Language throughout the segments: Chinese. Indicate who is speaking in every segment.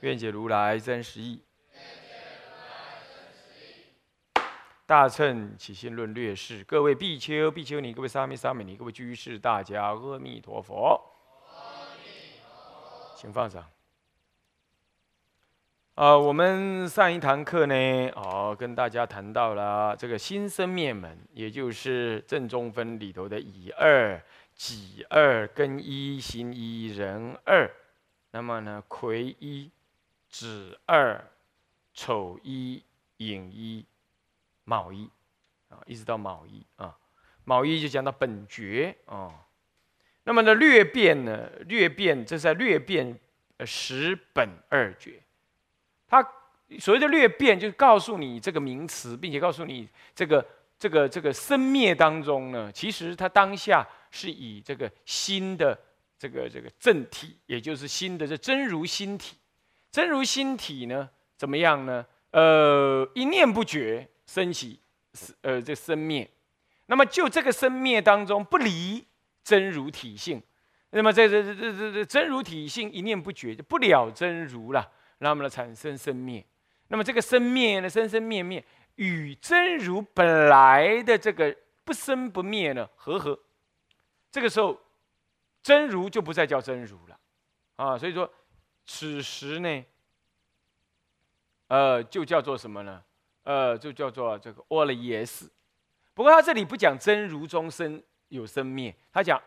Speaker 1: 愿解如来真实义。大乘起信论略释，各位比丘、比丘尼，各位沙弥、沙弥尼，各位居士，大家阿弥陀佛。请放上。啊，我们上一堂课呢，哦，跟大家谈到了这个心生灭门，也就是正中分里头的乙二、己二、根一、心一、人二。那么呢，魁一、子二、丑一、寅一、卯一，啊，一直到卯一啊，卯一就讲到本觉啊。那么呢，略变呢，略变，这是在略变呃十本二觉。他所谓的略变，就是告诉你这个名词，并且告诉你这个这个这个生灭当中呢，其实它当下是以这个新的这个这个正体，也就是新的这真如心体，真如心体呢怎么样呢？呃，一念不绝升起，呃，这生灭。那么就这个生灭当中不离真如体性，那么这这这这这真如体性一念不绝，就不了真如了。那么呢，产生生灭，那么这个生灭呢，生生灭灭，与真如本来的这个不生不灭呢，合合，这个时候，真如就不再叫真如了，啊，所以说，此时呢，呃，就叫做什么呢？呃，就叫做这个 All E S。不过他这里不讲真如中生有生灭，他讲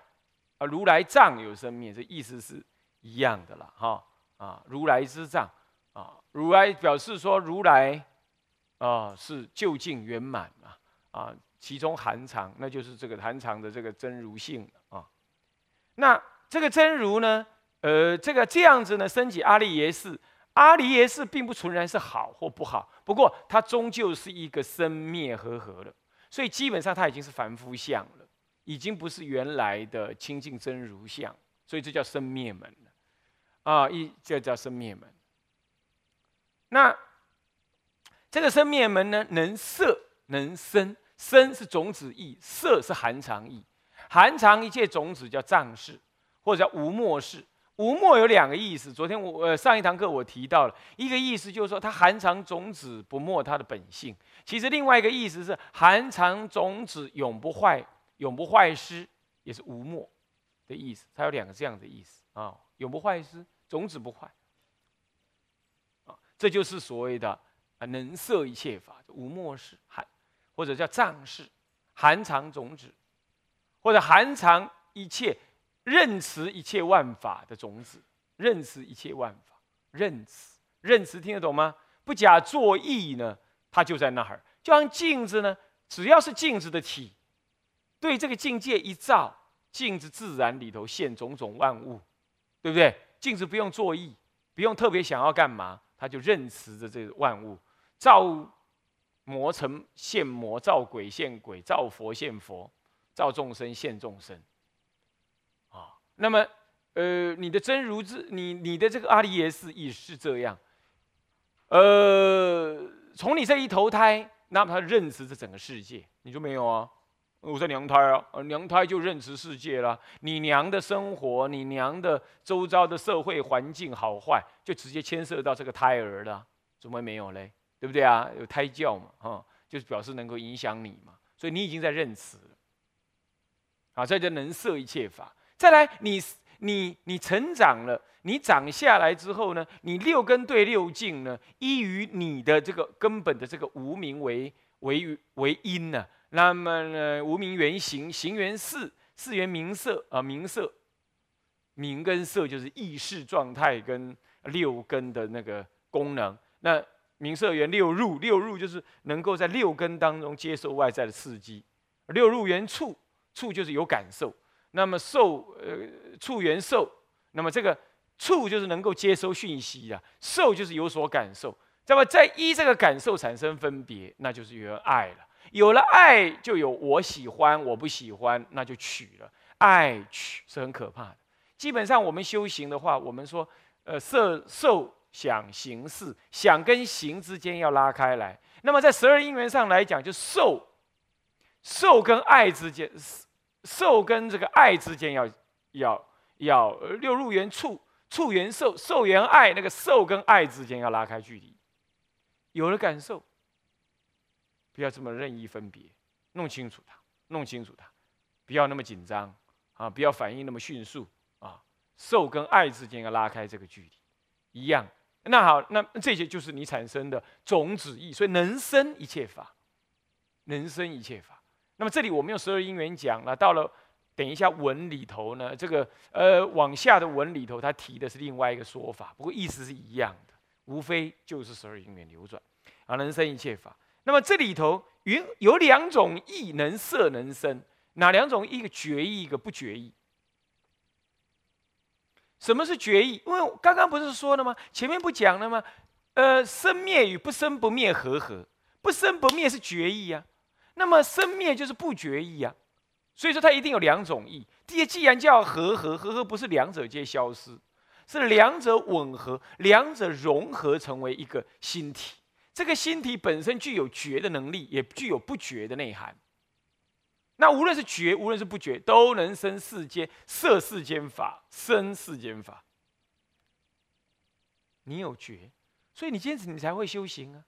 Speaker 1: 啊如来藏有生灭，这意思是一样的了，哈，啊，如来之藏。啊，如来表示说，如来啊是究竟圆满嘛，啊，其中含藏，那就是这个含藏的这个真如性啊。那这个真如呢，呃，这个这样子呢，升起阿利耶识，阿利耶识并不纯然是好或不好，不过它终究是一个生灭合合了，所以基本上它已经是凡夫相了，已经不是原来的清净真如相，所以这叫生灭门了，啊，一这叫生灭门。那这个生灭门呢，能色能生，生是种子意，色是含藏意。含藏一切种子叫藏识，或者叫无末识。无末有两个意思，昨天我呃上一堂课我提到了一个意思，就是说它含藏种子不没它的本性。其实另外一个意思是含藏种子永不坏，永不坏失，也是无末的意思。它有两个这样的意思啊，永不坏失，种子不坏。这就是所谓的啊，能摄一切法，无末世含，或者叫藏式，含藏种子，或者含藏一切认识一切万法的种子，认识一切万法，认识，认识听得懂吗？不假作意呢，它就在那儿，就像镜子呢，只要是镜子的体，对这个境界一照，镜子自然里头现种种万物，对不对？镜子不用作意，不用特别想要干嘛。他就认识着这个万物，造魔成现魔，造鬼现鬼，造佛现佛，造众生现众生。那么，呃，你的真如之，你你的这个阿利耶识也是这样。呃，从你这一投胎，那么他认识这整个世界，你说没有啊？我在娘胎啊，娘胎就认识世界了。你娘的生活，你娘的周遭的社会环境好坏，就直接牵涉到这个胎儿了。怎么会没有嘞？对不对啊？有胎教嘛，哈，就是表示能够影响你嘛。所以你已经在认识了。啊，这就能摄一切法。再来，你你你成长了，你长下来之后呢，你六根对六境呢，依于你的这个根本的这个无名为为为因呢。那么呢，无名原形，形原色，色原名色啊，名色，名跟色就是意识状态跟六根的那个功能。那名色原六入，六入就是能够在六根当中接受外在的刺激。六入原触，触就是有感受。那么受，呃，触缘受。那么这个触就是能够接收讯息呀，受就是有所感受。那么在一这个感受产生分别，那就是有了爱了。有了爱，就有我喜欢，我不喜欢，那就取了。爱取是很可怕的。基本上我们修行的话，我们说，呃，色受想行识，想跟行之间要拉开来。那么在十二因缘上来讲，就受，受跟爱之间，受跟这个爱之间要要要六入缘处，处缘受，受缘爱，那个受跟爱之间要拉开距离。有了感受，不要这么任意分别，弄清楚它，弄清楚它，不要那么紧张啊，不要反应那么迅速啊。受跟爱之间要拉开这个距离，一样。那好，那这些就是你产生的种子意，所以能生一切法，能生一切法。那么这里我们用十二因缘讲了，到了等一下文里头呢，这个呃往下的文里头，他提的是另外一个说法，不过意思是一样的。无非就是十二因缘流转，啊，能生一切法。那么这里头有有两种意，能色能生，哪两种？一个决意，一个不决意。什么是决意？因为刚刚不是说了吗？前面不讲了吗？呃，生灭与不生不灭合合，不生不灭是决意呀。那么生灭就是不决意啊。所以说它一定有两种意。第一，既然叫合合，合合不是两者皆消失。是两者吻合，两者融合成为一个心体。这个心体本身具有觉的能力，也具有不觉的内涵。那无论是觉，无论是不觉，都能生世间色世间法，生世间法。你有觉，所以你坚持，你才会修行啊。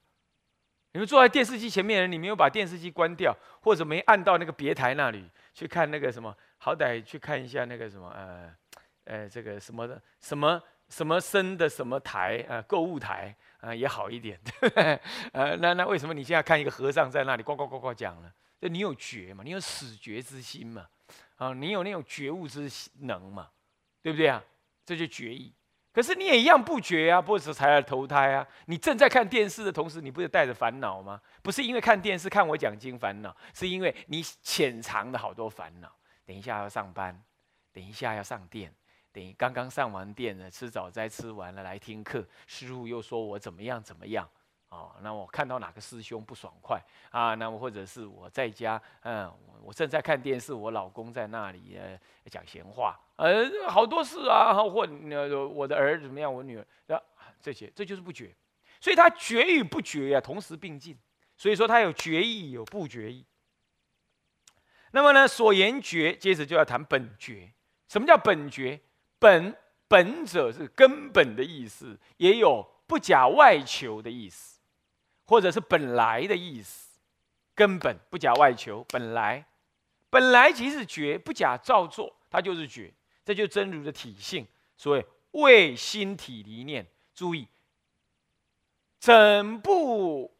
Speaker 1: 你们坐在电视机前面的人，你没有把电视机关掉，或者没按到那个别台那里去看那个什么，好歹去看一下那个什么，呃。呃，这个什么的，什么什么生的什么台啊，购物台啊也好一点，呃，那那为什么你现在看一个和尚在那里呱呱呱呱讲呢？就你有觉嘛，你有始觉之心嘛，啊，你有那种觉悟之能嘛，对不对啊？这就觉意。可是你也一样不觉啊，不是才来投胎啊？你正在看电视的同时，你不是带着烦恼吗？不是因为看电视看我讲经烦恼，是因为你潜藏的好多烦恼。等一下要上班，等一下要上电。等刚刚上完电呢，吃早餐吃完了来听课，师傅又说我怎么样怎么样，哦，那我看到哪个师兄不爽快啊？那么或者是我在家，嗯，我正在看电视，我老公在那里呃讲闲话，呃，好多事啊，或我的儿子怎么样，我女儿啊，这些这就是不觉，所以他觉与不觉呀同时并进，所以说他有觉意有不觉意。那么呢，所言觉，接着就要谈本觉，什么叫本觉？本本者是根本的意思，也有不假外求的意思，或者是本来的意思。根本不假外求，本来本来即是觉，不假造作，它就是觉。这就是真如的体性。所谓为心体离念，注意，整部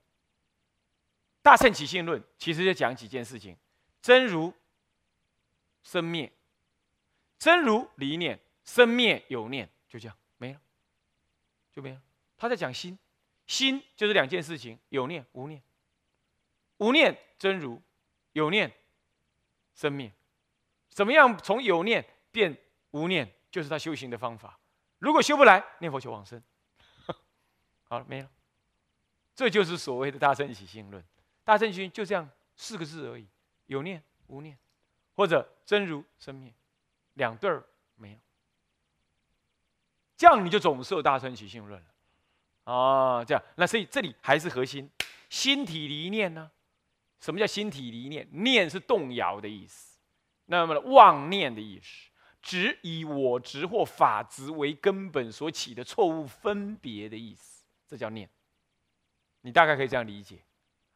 Speaker 1: 大乘起信论其实就讲几件事情：真如生灭，真如离念。生灭有念，就这样没了，就没了。他在讲心，心就是两件事情：有念、无念。无念真如，有念生灭。怎么样从有念变无念，就是他修行的方法。如果修不来，念佛求往生。好了，没了。这就是所谓的大乘起心论。大乘心就这样四个字而已：有念、无念，或者真如生灭，两对儿没了。这样你就总受大乘起信论了，哦，这样那所以这里还是核心，心体离念呢？什么叫心体离念？念是动摇的意思，那么妄念的意思，指以我执或法执为根本所起的错误分别的意思，这叫念。你大概可以这样理解。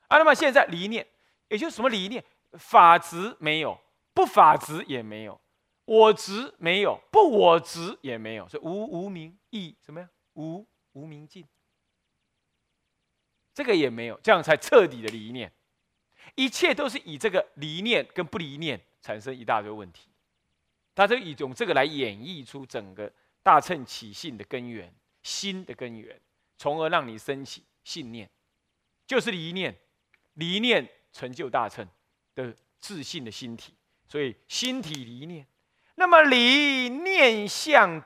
Speaker 1: 啊，那么现在离念，也就是什么离念？法执没有，不法执也没有。我执没有，不我执也没有，所以无无明亦什么呀？无无明尽，这个也没有，这样才彻底的离念。一切都是以这个离念跟不离念产生一大堆问题，他就以用这个来演绎出整个大乘起信的根源，心的根源，从而让你升起信念，就是离念，离念成就大乘的自信的心体，所以心体离念。那么离念相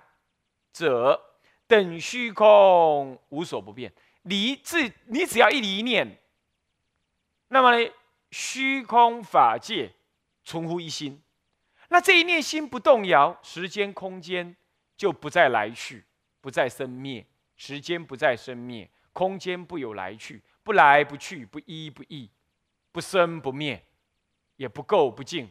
Speaker 1: 者，等虚空无所不变。离自你只要一离念，那么呢，虚空法界存乎一心。那这一念心不动摇，时间空间就不再来去，不再生灭。时间不再生灭，空间不有来去，不来不去，不依不异，不生不灭，也不垢不净。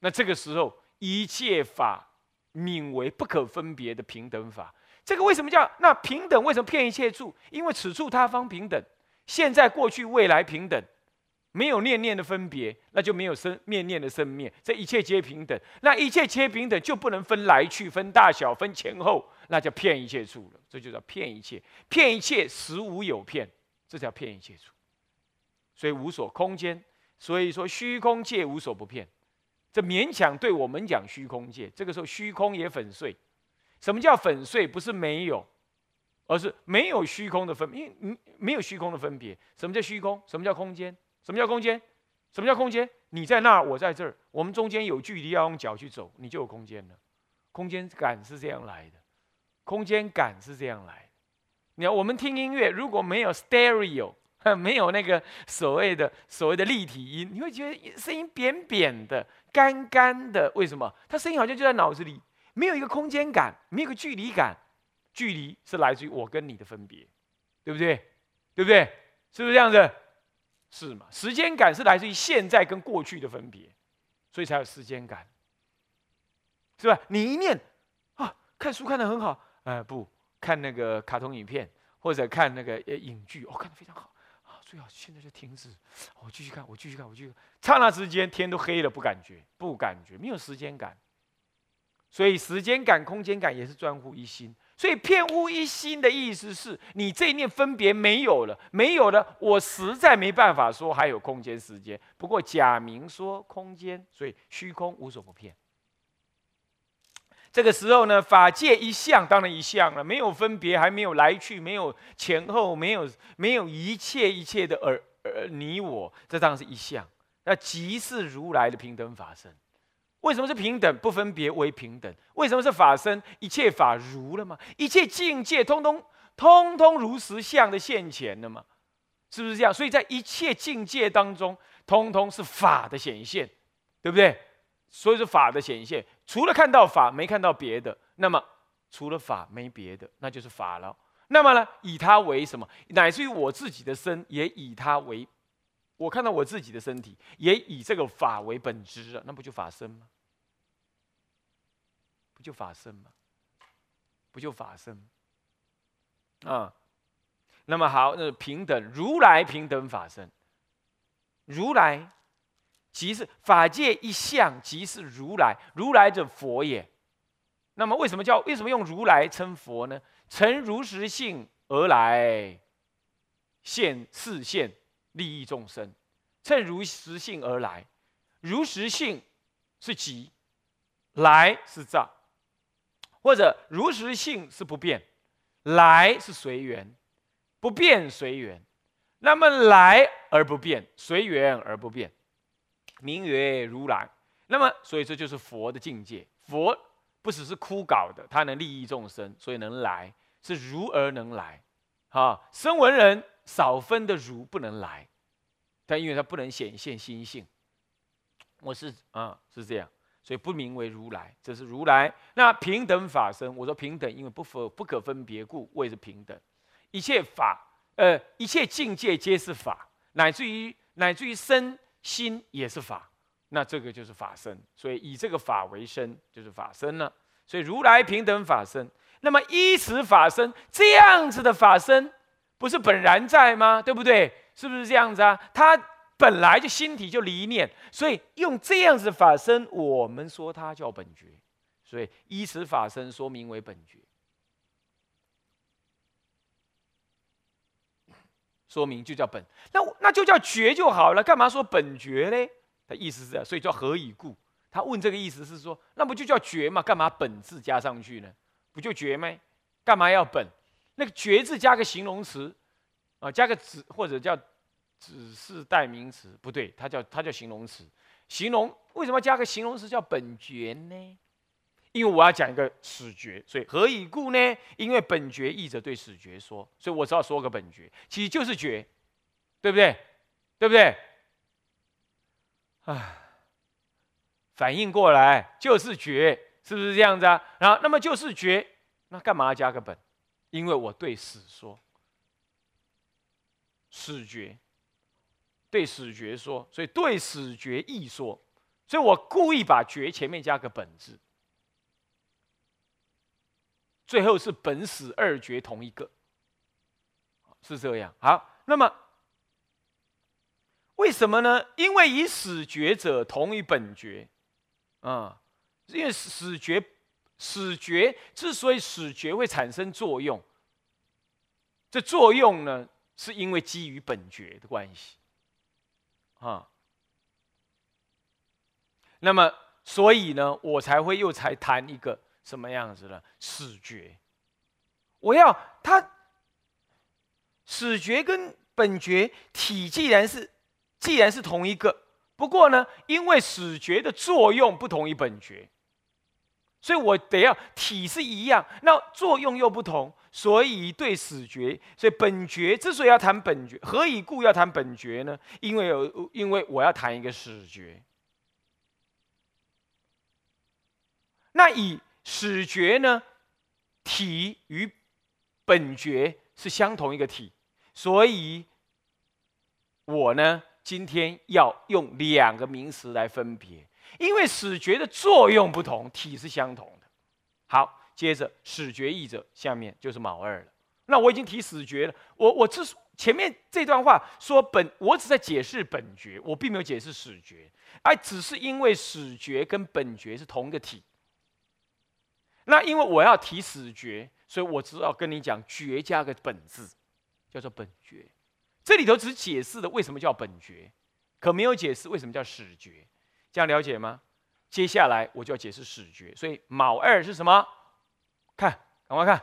Speaker 1: 那这个时候，一切法名为不可分别的平等法。这个为什么叫那平等？为什么骗一切处？因为此处他方平等，现在、过去、未来平等。没有念念的分别，那就没有生念念的生灭，这一切皆平等。那一切皆平等，就不能分来去、分大小、分前后，那叫骗一切处了。这就叫骗一切，骗一切实无有骗，这叫骗一切处。所以无所空间，所以说虚空界无所不骗。这勉强对我们讲虚空界，这个时候虚空也粉碎。什么叫粉碎？不是没有，而是没有虚空的分，因为没有虚空的分别。什么叫虚空？什么叫空间？什么叫空间？什么叫空间？你在那儿，我在这儿，我们中间有距离，要用脚去走，你就有空间了。空间感是这样来的，空间感是这样来的。你看，我们听音乐，如果没有 stereo，没有那个所谓的所谓的立体音，你会觉得声音扁扁的、干干的。为什么？它声音好像就在脑子里，没有一个空间感，没有个距离感。距离是来自于我跟你的分别，对不对？对不对？是不是这样子？是嘛？时间感是来自于现在跟过去的分别，所以才有时间感，是吧？你一念啊，看书看得很好，哎，不看那个卡通影片或者看那个呃影剧，哦，看得非常好啊，最好现在就停止，我继续看，我继续看，我继续，刹那之间天都黑了，不感觉，不感觉，没有时间感，所以时间感、空间感也是专乎一心。所以片乎一心的意思是你这一念分别没有了，没有了，我实在没办法说还有空间时间。不过假名说空间，所以虚空无所不骗。这个时候呢，法界一向，当然一向了，没有分别，还没有来去，没有前后，没有没有一切一切的而而你我，这当然是一向。那即是如来的平等法身。为什么是平等？不分别为平等。为什么是法身？一切法如了吗？一切境界通通通通如实相的现前了吗？是不是这样？所以在一切境界当中，通通是法的显现，对不对？所以是法的显现。除了看到法，没看到别的，那么除了法没别的，那就是法了。那么呢，以它为什么？乃至于我自己的身，也以它为。我看到我自己的身体，也以这个法为本质啊，那不就法身吗？不就法身吗？不就法身啊？那么好，那平等如来平等法身，如来即是法界一相，即是如来，如来者佛也。那么为什么叫为什么用如来称佛呢？成如实性而来，现视现。利益众生，趁如实性而来，如实性是即，来是在，或者如实性是不变，来是随缘，不变随缘。那么来而不变，随缘而不变，名曰如来。那么所以这就是佛的境界。佛不只是枯槁的，他能利益众生，所以能来，是如而能来。哈，声闻人。少分的如不能来，但因为它不能显现心性，我是啊是这样，所以不名为如来，这是如来。那平等法身，我说平等，因为不分不可分别故，谓之平等。一切法，呃，一切境界皆是法，乃至于乃至于身心也是法，那这个就是法身。所以以这个法为身，就是法身了。所以如来平等法身，那么依此法身这样子的法身。不是本然在吗？对不对？是不是这样子啊？他本来就心体就离念，所以用这样子法身，我们说它叫本觉，所以依此法身说明为本觉，说明就叫本，那那就叫觉就好了，干嘛说本觉嘞？他意思是这样，所以叫何以故？他问这个意思是说，那不就叫觉嘛？干嘛本字加上去呢？不就觉吗？干嘛要本？那个“觉”字加个形容词，啊，加个指或者叫指示代名词，不对，它叫它叫形容词。形容为什么加个形容词叫本觉呢？因为我要讲一个始觉，所以何以故呢？因为本觉译者对始觉说，所以我只要说个本觉，其实就是觉，对不对？对不对？啊，反应过来就是觉，是不是这样子啊？然后那么就是觉，那干嘛要加个本？因为我对死说，始觉，对始觉说，所以对始觉义说，所以我故意把觉前面加个本字。最后是本始二觉同一个，是这样。好，那么为什么呢？因为以始觉者同于本觉，啊，因为始觉始觉之所以始觉会产生作用，这作用呢，是因为基于本觉的关系，啊，那么所以呢，我才会又才谈一个。什么样子的始觉？我要它始觉跟本觉体既然是既然是同一个，不过呢，因为始觉的作用不同于本觉，所以我得要体是一样，那作用又不同，所以对始觉，所以本觉之所以要谈本觉，何以故要谈本觉呢？因为有因为我要谈一个始觉，那以。始觉呢，体与本觉是相同一个体，所以，我呢今天要用两个名词来分别，因为始觉的作用不同，体是相同的。好，接着始觉义者，下面就是卯二了。那我已经提始觉了，我我之前面这段话说本，我只在解释本觉，我并没有解释始觉，而只是因为始觉跟本觉是同一个体。那因为我要提始觉，所以我只要跟你讲觉加个本字，叫做本觉。这里头只解释了为什么叫本觉，可没有解释为什么叫始觉。这样了解吗？接下来我就要解释始觉。所以卯二是什么？看，赶快看，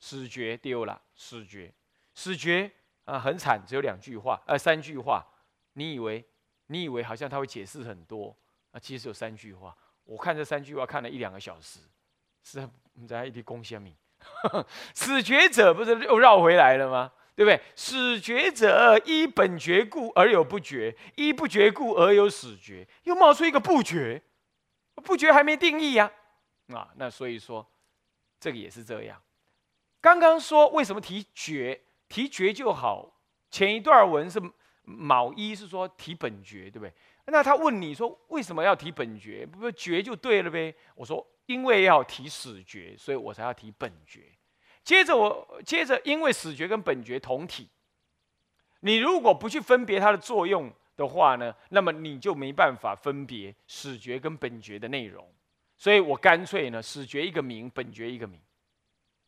Speaker 1: 始觉丢了。始觉，始觉啊，很惨，只有两句话，呃，三句话。你以为，你以为好像他会解释很多啊？其实有三句话。我看这三句话看了一两个小时。是啊，我们在一地攻先民，始觉者不是又绕回来了吗？对不对？始觉者依本觉故而有不觉，依不觉故而有始觉，又冒出一个不觉，不觉还没定义呀。啊，那所以说这个也是这样。刚刚说为什么提觉？提觉就好。前一段文是卯一，是说提本觉，对不对？那他问你说为什么要提本觉？不是觉就对了呗？我说。因为要提始觉，所以我才要提本觉。接着我接着，因为始觉跟本觉同体，你如果不去分别它的作用的话呢，那么你就没办法分别始觉跟本觉的内容。所以我干脆呢，始觉一个名，本觉一个名，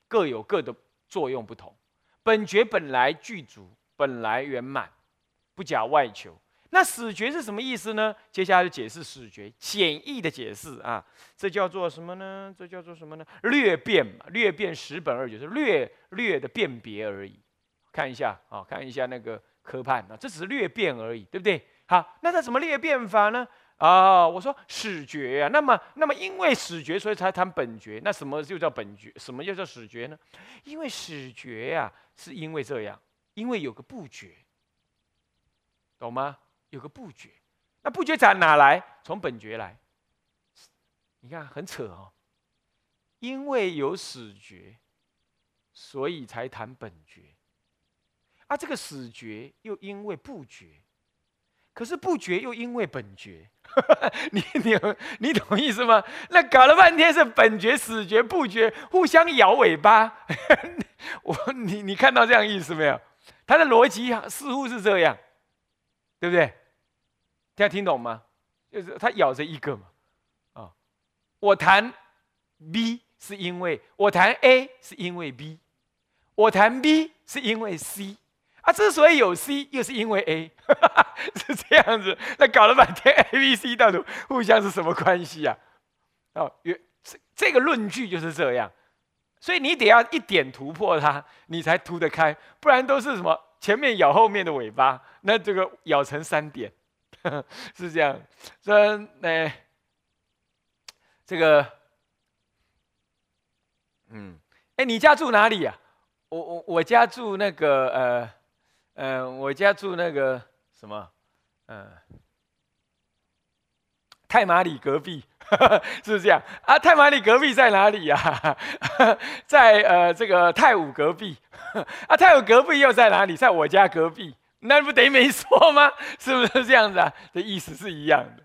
Speaker 1: 各有各的作用不同。本觉本来具足，本来圆满，不假外求。那始觉是什么意思呢？接下来就解释始觉简易的解释啊，这叫做什么呢？这叫做什么呢？略辨嘛，略辨十本二九是略略的辨别而已。看一下啊，看一下那个科判啊，这只是略辨而已，对不对？好，那它怎么略辨法呢？啊，我说始觉啊，那么那么因为始觉，所以才谈本觉。那什么就叫本觉？什么又叫始觉呢？因为始觉呀，是因为这样，因为有个不觉，懂吗？有个不觉，那不觉从哪来？从本觉来。你看很扯哦，因为有始觉，所以才谈本觉。啊，这个始觉又因为不觉，可是不觉又因为本觉。你你你懂意思吗？那搞了半天是本觉、始觉、不觉互相摇尾巴。我你你看到这样意思没有？他的逻辑似乎是这样，对不对？大家听懂吗？就是他咬着一个嘛，啊，我弹 B 是因为我弹 A 是因为 B，我弹 B 是因为 C，啊，之所以有 C 又是因为 A，是这样子。那搞了半天 A、B、C 到底互相是什么关系啊？哦，原这这个论据就是这样，所以你得要一点突破它，你才突得开，不然都是什么前面咬后面的尾巴，那这个咬成三点。是这样，虽然呢，这个嗯，哎，你家住哪里呀？我我我家住那个呃呃，我家住那个什么，呃，太马里隔壁，是不是这样啊？太马里隔壁在哪里呀？在呃这个太武隔壁，啊，太武隔壁又在哪里？在我家隔壁，那不等于没说吗？是不是这样子啊？的意思是一样的，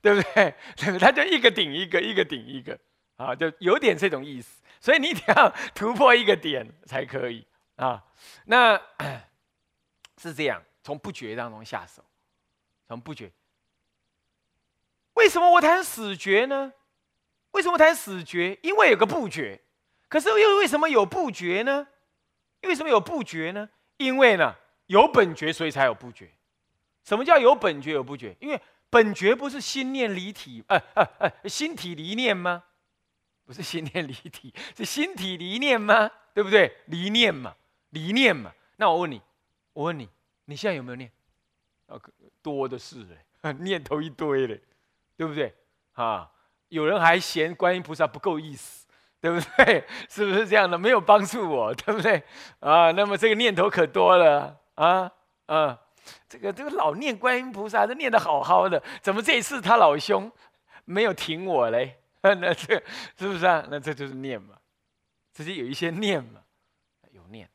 Speaker 1: 对不对？他就一个顶一个，一个顶一个，啊，就有点这种意思。所以你一定要突破一个点才可以啊。那是这样，从不觉当中下手，从不觉。为什么我谈死觉呢？为什么谈死觉？因为有个不觉。可是又为什么有不觉呢？为什么有不觉呢？因为呢有本觉，所以才有不觉。什么叫有本觉有不觉？因为本觉不是心念离体，呃呃呃，心体离念吗？不是心念离体，是心体离念吗？对不对？离念嘛，离念嘛。那我问你，我问你，你现在有没有念？啊，多的是嘞，念头一堆嘞，对不对？啊，有人还嫌观音菩萨不够意思，对不对？是不是这样的？没有帮助我，对不对？啊，那么这个念头可多了啊啊，这个这个老念观音菩萨，这念的好好的，怎么这一次他老兄没有停我嘞？那这是不是啊？那这就是念嘛，直接有一些念嘛，有念。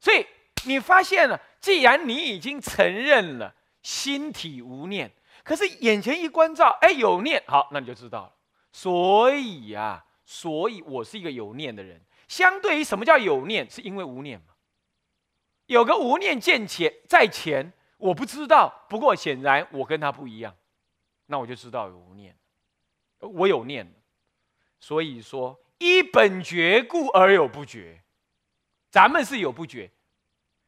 Speaker 1: 所以你发现了，既然你已经承认了心体无念，可是眼前一关照，哎，有念，好，那你就知道了。所以呀，所以我是一个有念的人。相对于什么叫有念，是因为无念嘛？有个无念见前在前，我不知道。不过显然我跟他不一样，那我就知道有无念，我有念。所以说，依本觉故而有不觉，咱们是有不觉，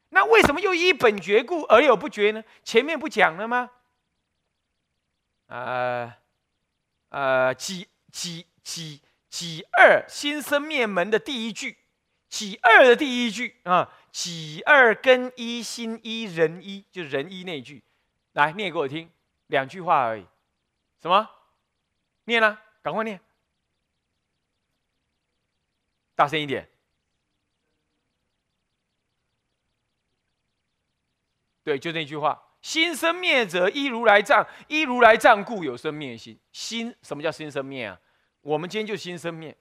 Speaker 1: 那为什么又依本觉故而有不觉呢？前面不讲了吗？呃，呃，几几几几二心生灭门的第一句，几二的第一句啊，几二根一心一人一，就是人一那句，来念给我听，两句话而已，什么？念了，赶快念。大声一点！对，就那句话：“心生灭者，一如来藏；一如来藏故，有生灭心。”心什么叫心生灭啊？我们今天就心生灭。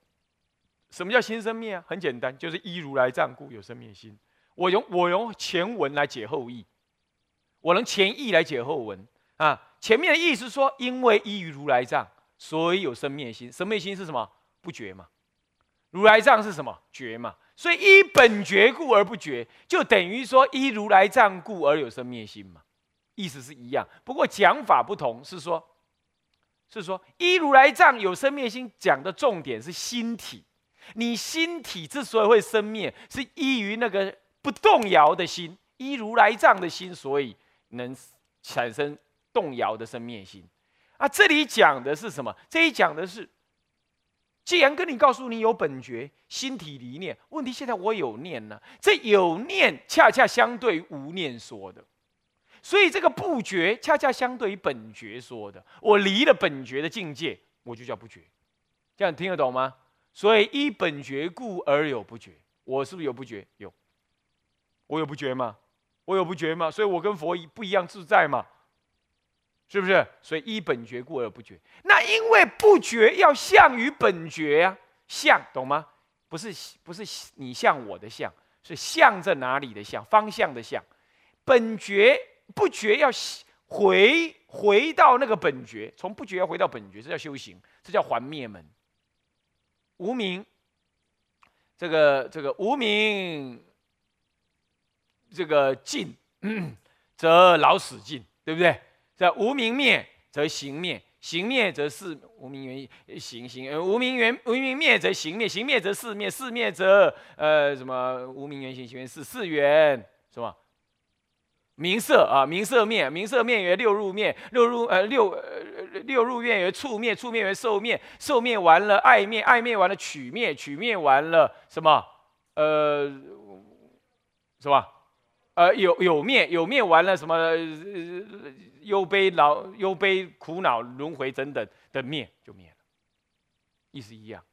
Speaker 1: 什么叫心生灭啊？很简单，就是一如来藏故，有生灭心。我用我用前文来解后意，我能前意来解后文啊。前面的意思说，因为依于如来藏，所以有生灭心。生灭心是什么？不觉嘛。如来藏是什么觉嘛？所以依本觉故而不觉，就等于说依如来藏故而有生灭心嘛，意思是一样。不过讲法不同，是说，是说依如来藏有生灭心，讲的重点是心体。你心体之所以会生灭，是依于那个不动摇的心，依如来藏的心，所以能产生动摇的生灭心。啊，这里讲的是什么？这里讲的是。既然跟你告诉你有本觉心体离念，问题现在我有念呢，这有念恰恰相对于无念说的，所以这个不觉恰恰相对于本觉说的。我离了本觉的境界，我就叫不觉，这样听得懂吗？所以依本觉故而有不觉，我是不是有不觉？有，我有不觉吗？我有不觉吗？所以我跟佛一不一样自在嘛。是不是？所以依本觉故而不觉。那因为不觉要向于本觉呀，向懂吗？不是不是你向我的向，是向在哪里的向，方向的向。本觉不觉要回回到那个本觉，从不觉要回到本觉，这叫修行，这叫还灭门。无名，这个这个无名，这个尽，则老死尽，对不对？这无明灭则行灭，行灭则是无明缘行行，呃无明缘无明灭则行灭，行灭则四灭，四灭则呃什么无明缘行行缘四四缘什么名色啊名色灭名色灭为六入灭六入呃六呃六入灭为触灭触灭为受灭受灭完了爱灭爱灭完了取灭取灭完了什么？呃什么呃有有灭有灭完了什么？忧悲恼、忧悲苦恼、轮回等等的灭就灭了，意思一样。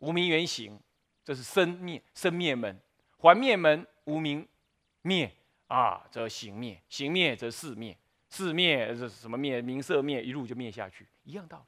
Speaker 1: 无名原形这是生灭生灭门，还灭门无明灭啊，则行灭，行灭则事灭，事灭这是什么灭？名色灭，一路就灭下去，一样道理。